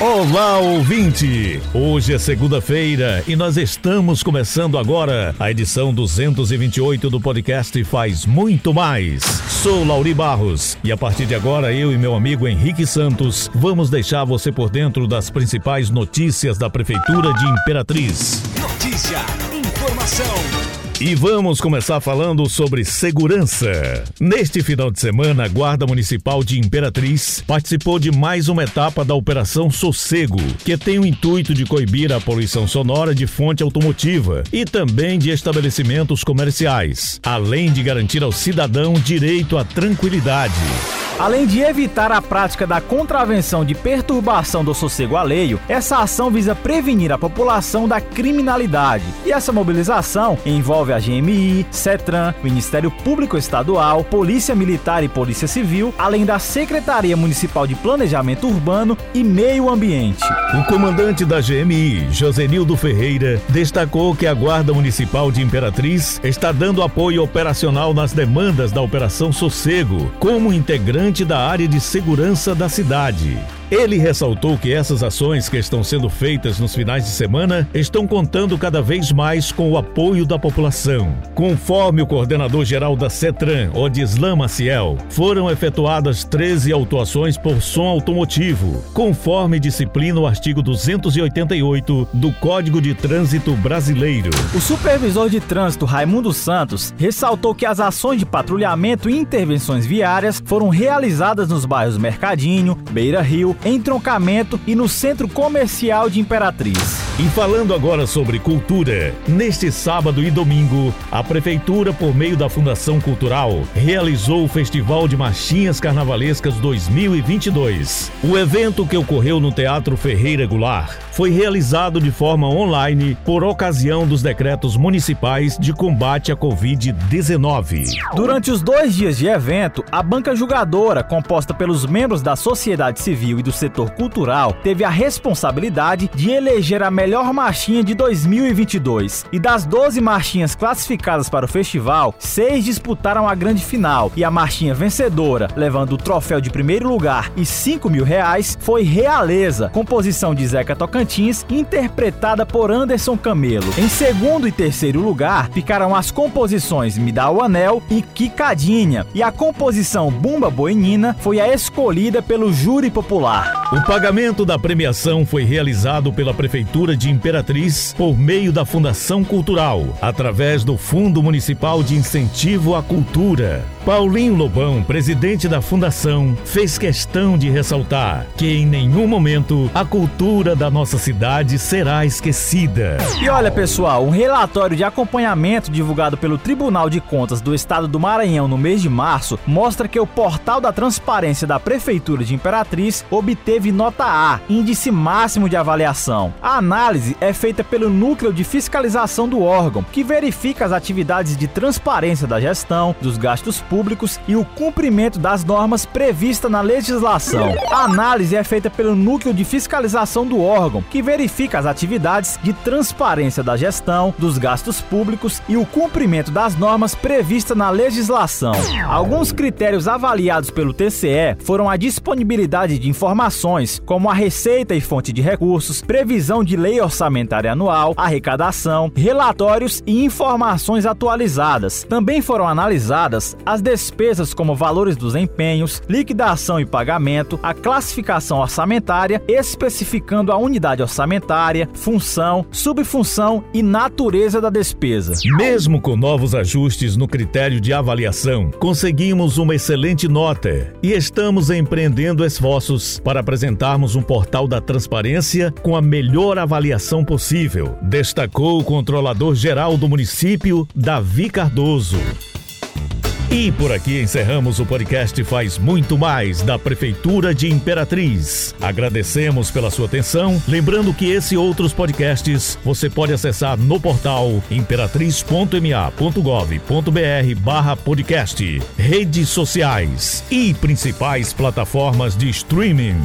Olá, ouvinte! Hoje é segunda-feira e nós estamos começando agora a edição 228 do podcast Faz Muito Mais. Sou Lauri Barros e a partir de agora eu e meu amigo Henrique Santos vamos deixar você por dentro das principais notícias da Prefeitura de Imperatriz. Notícia, informação e vamos começar falando sobre segurança. Neste final de semana, a Guarda Municipal de Imperatriz participou de mais uma etapa da Operação Sossego, que tem o intuito de coibir a poluição sonora de fonte automotiva e também de estabelecimentos comerciais, além de garantir ao cidadão direito à tranquilidade. Além de evitar a prática da contravenção de perturbação do sossego alheio, essa ação visa prevenir a população da criminalidade. E essa mobilização envolve a GMI, CETRAN, Ministério Público Estadual, Polícia Militar e Polícia Civil, além da Secretaria Municipal de Planejamento Urbano e Meio Ambiente. O comandante da GMI, Josenildo Ferreira, destacou que a Guarda Municipal de Imperatriz está dando apoio operacional nas demandas da Operação Sossego, como integrante da área de segurança da cidade. Ele ressaltou que essas ações que estão sendo feitas nos finais de semana estão contando cada vez mais com o apoio da população. Conforme o coordenador-geral da CETRAN, Odislan Maciel, foram efetuadas 13 autuações por som automotivo, conforme disciplina o artigo 288 do Código de Trânsito Brasileiro. O supervisor de trânsito Raimundo Santos ressaltou que as ações de patrulhamento e intervenções viárias foram realizadas nos bairros Mercadinho, Beira Rio, entroncamento e no Centro Comercial de Imperatriz. E falando agora sobre cultura, neste sábado e domingo, a Prefeitura, por meio da Fundação Cultural, realizou o Festival de Marchinhas Carnavalescas 2022. O evento que ocorreu no Teatro Ferreira Goulart foi realizado de forma online por ocasião dos decretos municipais de combate à Covid-19. Durante os dois dias de evento, a banca julgadora, composta pelos membros da sociedade civil e do setor cultural, teve a responsabilidade de eleger a melhor melhor marchinha de 2022. E das 12 marchinhas classificadas para o festival, seis disputaram a grande final. E a marchinha vencedora, levando o troféu de primeiro lugar e 5 mil reais, foi Realeza, composição de Zeca Tocantins, interpretada por Anderson Camelo. Em segundo e terceiro lugar, ficaram as composições Me Dá o Anel e Quicadinha. E a composição Bumba Boinina foi a escolhida pelo júri popular. O pagamento da premiação foi realizado pela Prefeitura de Imperatriz por meio da Fundação Cultural, através do Fundo Municipal de Incentivo à Cultura. Paulinho Lobão, presidente da fundação, fez questão de ressaltar que em nenhum momento a cultura da nossa cidade será esquecida. E olha, pessoal, um relatório de acompanhamento divulgado pelo Tribunal de Contas do Estado do Maranhão no mês de março mostra que o portal da transparência da Prefeitura de Imperatriz obteve nota A, índice máximo de avaliação. A análise é feita pelo núcleo de fiscalização do órgão, que verifica as atividades de transparência da gestão, dos gastos públicos e o cumprimento das normas previstas na legislação. A análise é feita pelo núcleo de fiscalização do órgão, que verifica as atividades de transparência da gestão, dos gastos públicos e o cumprimento das normas previstas na legislação. Alguns critérios avaliados pelo TCE foram a disponibilidade de informações, como a receita e fonte de recursos, previsão de lei orçamentária anual, arrecadação, relatórios e informações atualizadas. Também foram analisadas as as despesas como valores dos empenhos, liquidação e pagamento, a classificação orçamentária, especificando a unidade orçamentária, função, subfunção e natureza da despesa. Mesmo com novos ajustes no critério de avaliação, conseguimos uma excelente nota e estamos empreendendo esforços para apresentarmos um portal da transparência com a melhor avaliação possível, destacou o controlador geral do município, Davi Cardoso. E por aqui encerramos o podcast Faz Muito Mais da Prefeitura de Imperatriz. Agradecemos pela sua atenção. Lembrando que esse e outros podcasts você pode acessar no portal imperatriz.ma.gov.br barra podcast, redes sociais e principais plataformas de streaming.